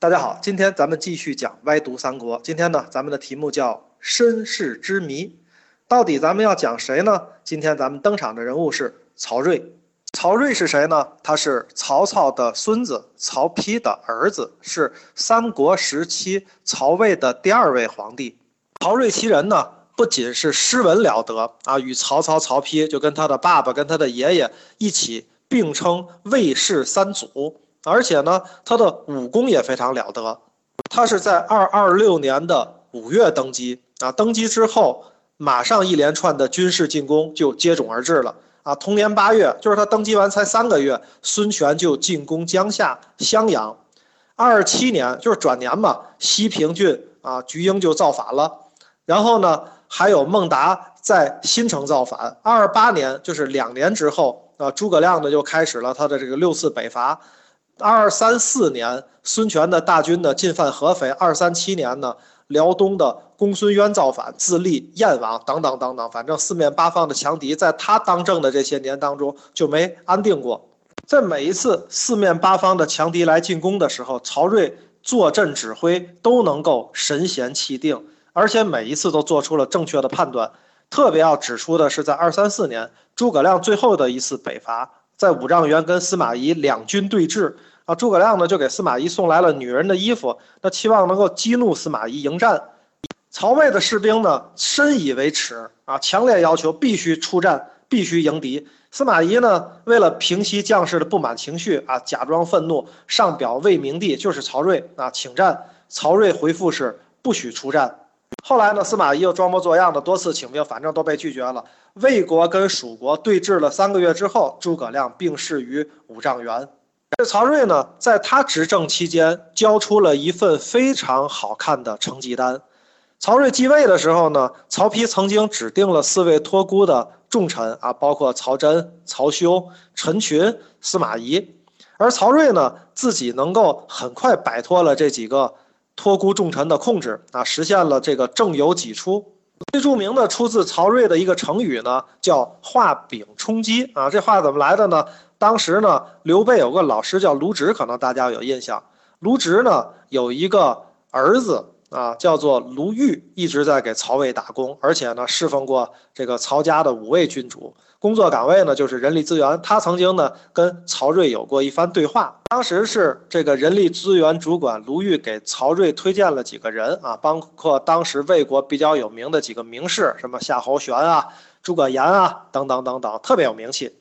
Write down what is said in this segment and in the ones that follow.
大家好，今天咱们继续讲歪读三国。今天呢，咱们的题目叫身世之谜，到底咱们要讲谁呢？今天咱们登场的人物是曹睿。曹睿是谁呢？他是曹操的孙子，曹丕的儿子，是三国时期曹魏的第二位皇帝。曹睿其人呢，不仅是诗文了得啊，与曹操、曹丕就跟他的爸爸跟他的爷爷一起并称魏氏三祖。而且呢，他的武功也非常了得。他是在二二六年的五月登基啊，登基之后，马上一连串的军事进攻就接踵而至了啊。同年八月，就是他登基完才三个月，孙权就进攻江夏、襄阳。二七年，就是转年嘛，西平郡啊，菊英就造反了。然后呢，还有孟达在新城造反。二八年，就是两年之后啊，诸葛亮呢就开始了他的这个六次北伐。二三四年，孙权的大军呢进犯合肥。二三七年呢，辽东的公孙渊造反，自立燕王，等等等等。反正四面八方的强敌，在他当政的这些年当中就没安定过。在每一次四面八方的强敌来进攻的时候，曹睿坐镇指挥都能够神闲气定，而且每一次都做出了正确的判断。特别要指出的是，在二三四年，诸葛亮最后的一次北伐，在五丈原跟司马懿两军对峙。啊，诸葛亮呢就给司马懿送来了女人的衣服，那期望能够激怒司马懿迎战。曹魏的士兵呢深以为耻啊，强烈要求必须出战，必须迎敌。司马懿呢为了平息将士的不满情绪啊，假装愤怒，上表魏明帝，就是曹睿啊，请战。曹睿回复是不许出战。后来呢，司马懿又装模作样的多次请兵，反正都被拒绝了。魏国跟蜀国对峙了三个月之后，诸葛亮病逝于五丈原。这曹睿呢，在他执政期间，交出了一份非常好看的成绩单。曹睿继位的时候呢，曹丕曾经指定了四位托孤的重臣啊，包括曹真、曹休、陈群、司马懿。而曹睿呢，自己能够很快摆脱了这几个托孤重臣的控制啊，实现了这个政有己出。最著名的出自曹睿的一个成语呢，叫画饼充饥啊。这话怎么来的呢？当时呢，刘备有个老师叫卢植，可能大家有印象。卢植呢有一个儿子啊，叫做卢毓，一直在给曹魏打工，而且呢侍奉过这个曹家的五位君主，工作岗位呢就是人力资源。他曾经呢跟曹睿有过一番对话，当时是这个人力资源主管卢玉给曹睿推荐了几个人啊，包括当时魏国比较有名的几个名士，什么夏侯玄啊、诸葛炎啊等等等等，特别有名气。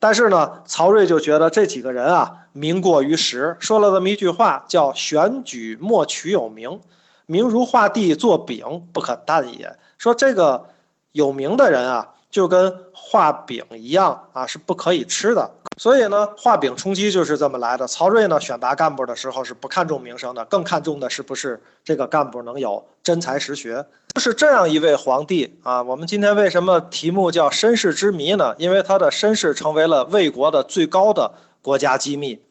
但是呢，曹睿就觉得这几个人啊名过于实，说了这么一句话，叫“选举莫取有名，名如画地作饼，不可啖也”。说这个有名的人啊，就跟画饼一样啊，是不可以吃的。所以呢，画饼充饥就是这么来的。曹睿呢，选拔干部的时候是不看重名声的，更看重的是不是这个干部能有真才实学。就是这样一位皇帝啊，我们今天为什么题目叫身世之谜呢？因为他的身世成为了魏国的最高的国家机密。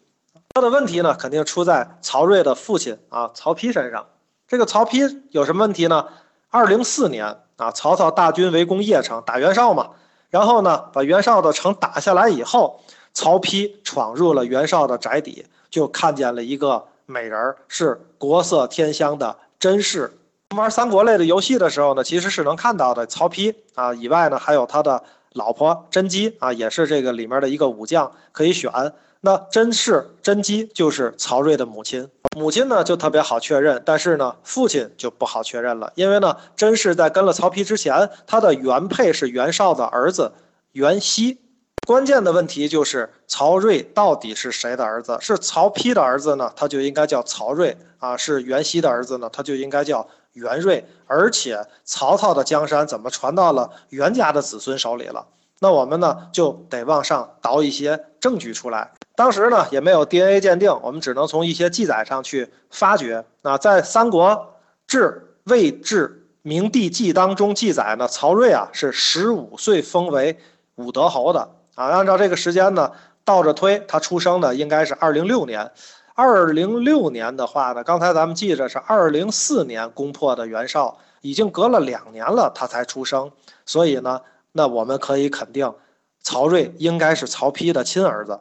他的问题呢，肯定出在曹睿的父亲啊，曹丕身上。这个曹丕有什么问题呢？二零四年啊，曹操大军围攻邺城，打袁绍嘛，然后呢，把袁绍的城打下来以后。曹丕闯入了袁绍的宅邸，就看见了一个美人儿，是国色天香的甄氏。玩三国类的游戏的时候呢，其实是能看到的。曹丕啊，以外呢，还有他的老婆甄姬啊，也是这个里面的一个武将可以选。那甄氏、甄姬就是曹睿的母亲。母亲呢就特别好确认，但是呢，父亲就不好确认了，因为呢，甄氏在跟了曹丕之前，他的原配是袁绍的儿子袁熙。关键的问题就是曹睿到底是谁的儿子？是曹丕的儿子呢？他就应该叫曹睿啊。是袁熙的儿子呢？他就应该叫袁睿。而且曹操的江山怎么传到了袁家的子孙手里了？那我们呢就得往上倒一些证据出来。当时呢也没有 DNA 鉴定，我们只能从一些记载上去发掘。那在《三国志·魏志明帝纪》当中记载呢，曹睿啊是十五岁封为武德侯的。啊，按照这个时间呢，倒着推，他出生的应该是二零六年。二零六年的话呢，刚才咱们记着是二零四年攻破的袁绍，已经隔了两年了，他才出生。所以呢，那我们可以肯定，曹睿应该是曹丕的亲儿子。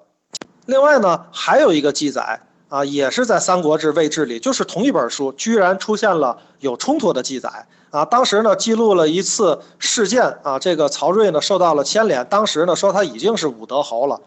另外呢，还有一个记载啊，也是在《三国志魏志》里，就是同一本书，居然出现了有冲突的记载啊。当时呢，记录了一次事件啊，这个曹睿呢受到了牵连。当时呢说他已经是武德侯了。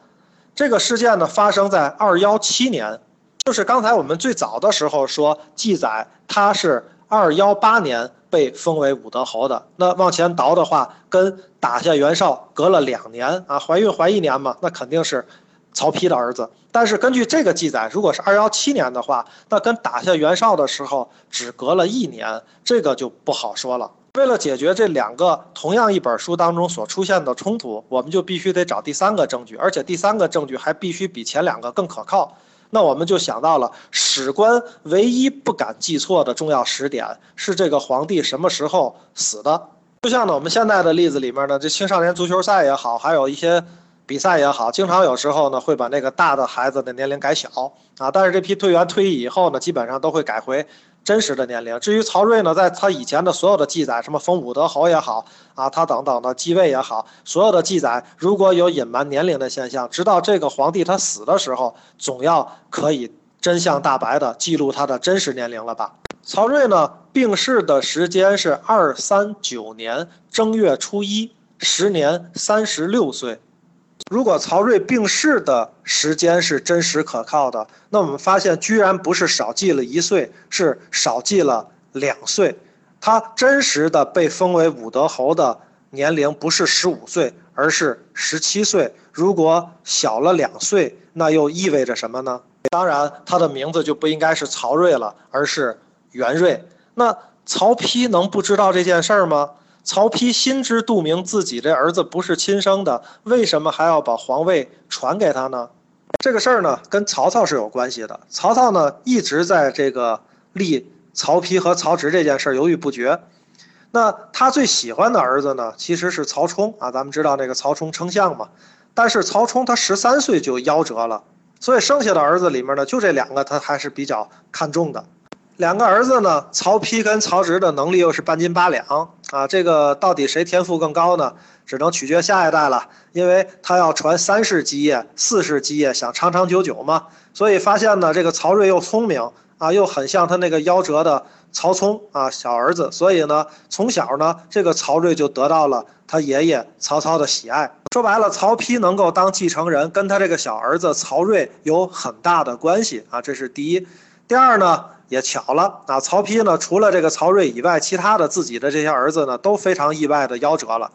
这个事件呢发生在二幺七年，就是刚才我们最早的时候说记载他是二幺八年被封为武德侯的。那往前倒的话，跟打下袁绍隔了两年啊，怀孕怀一年嘛，那肯定是。曹丕的儿子，但是根据这个记载，如果是二幺七年的话，那跟打下袁绍的时候只隔了一年，这个就不好说了。为了解决这两个同样一本书当中所出现的冲突，我们就必须得找第三个证据，而且第三个证据还必须比前两个更可靠。那我们就想到了史官唯一不敢记错的重要时点是这个皇帝什么时候死的。就像呢我们现在的例子里面呢，这青少年足球赛也好，还有一些。比赛也好，经常有时候呢会把那个大的孩子的年龄改小啊，但是这批队员退役以后呢，基本上都会改回真实的年龄。至于曹睿呢，在他以前的所有的记载，什么封武德侯也好啊，他等等的继位也好，所有的记载如果有隐瞒年龄的现象，直到这个皇帝他死的时候，总要可以真相大白的记录他的真实年龄了吧？曹睿呢病逝的时间是二三九年正月初一，时年三十六岁。如果曹睿病逝的时间是真实可靠的，那我们发现居然不是少记了一岁，是少记了两岁。他真实的被封为武德侯的年龄不是十五岁，而是十七岁。如果小了两岁，那又意味着什么呢？当然，他的名字就不应该是曹睿了，而是元睿。那曹丕能不知道这件事儿吗？曹丕心知肚明，自己这儿子不是亲生的，为什么还要把皇位传给他呢？这个事儿呢，跟曹操是有关系的。曹操呢，一直在这个立曹丕和曹植这件事犹豫不决。那他最喜欢的儿子呢，其实是曹冲啊。咱们知道那个曹冲称象嘛，但是曹冲他十三岁就夭折了，所以剩下的儿子里面呢，就这两个他还是比较看重的。两个儿子呢，曹丕跟曹植的能力又是半斤八两啊，这个到底谁天赋更高呢？只能取决下一代了，因为他要传三世基业、四世基业，想长长久久嘛。所以发现呢，这个曹睿又聪明啊，又很像他那个夭折的曹冲啊，小儿子。所以呢，从小呢，这个曹睿就得到了他爷爷曹操的喜爱。说白了，曹丕能够当继承人，跟他这个小儿子曹睿有很大的关系啊，这是第一。第二呢？也巧了啊，曹丕呢，除了这个曹睿以外，其他的自己的这些儿子呢，都非常意外的夭折了。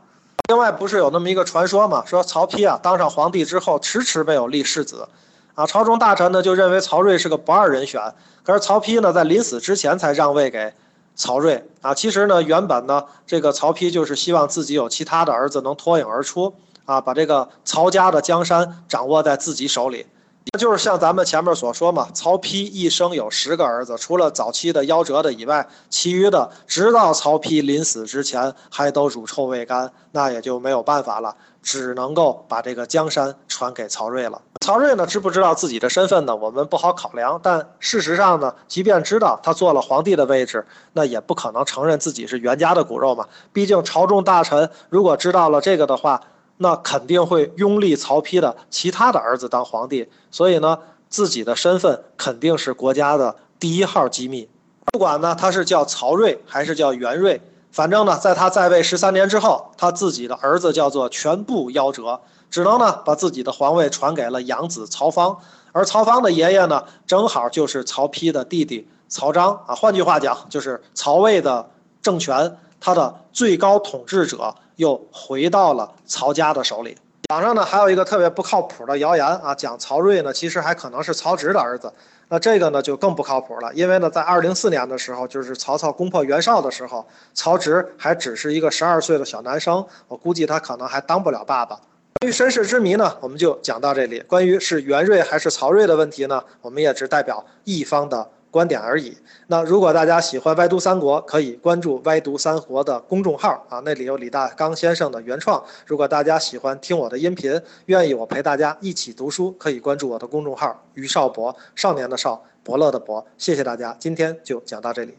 另外，不是有那么一个传说嘛，说曹丕啊当上皇帝之后，迟迟没有立世子，啊，朝中大臣呢就认为曹睿是个不二人选。可是曹丕呢，在临死之前才让位给曹睿啊。其实呢，原本呢，这个曹丕就是希望自己有其他的儿子能脱颖而出啊，把这个曹家的江山掌握在自己手里。那就是像咱们前面所说嘛，曹丕一生有十个儿子，除了早期的夭折的以外，其余的直到曹丕临死之前还都乳臭未干，那也就没有办法了，只能够把这个江山传给曹睿了。曹睿呢，知不知道自己的身份呢？我们不好考量，但事实上呢，即便知道他做了皇帝的位置，那也不可能承认自己是袁家的骨肉嘛。毕竟朝中大臣如果知道了这个的话。那肯定会拥立曹丕的其他的儿子当皇帝，所以呢，自己的身份肯定是国家的第一号机密。不管呢他是叫曹睿还是叫元睿，反正呢，在他在位十三年之后，他自己的儿子叫做全部夭折，只能呢把自己的皇位传给了养子曹芳，而曹芳的爷爷呢，正好就是曹丕的弟弟曹彰啊。换句话讲，就是曹魏的政权，他的最高统治者。又回到了曹家的手里。网上呢还有一个特别不靠谱的谣言啊，讲曹睿呢其实还可能是曹植的儿子。那这个呢就更不靠谱了，因为呢在二零四年的时候，就是曹操攻破袁绍的时候，曹植还只是一个十二岁的小男生，我估计他可能还当不了爸爸。关于身世之谜呢，我们就讲到这里。关于是袁睿还是曹睿的问题呢，我们也只代表一方的。观点而已。那如果大家喜欢《歪读三国》，可以关注“歪读三国”的公众号啊，那里有李大刚先生的原创。如果大家喜欢听我的音频，愿意我陪大家一起读书，可以关注我的公众号“于少博”，少年的少，伯乐的伯。谢谢大家，今天就讲到这里。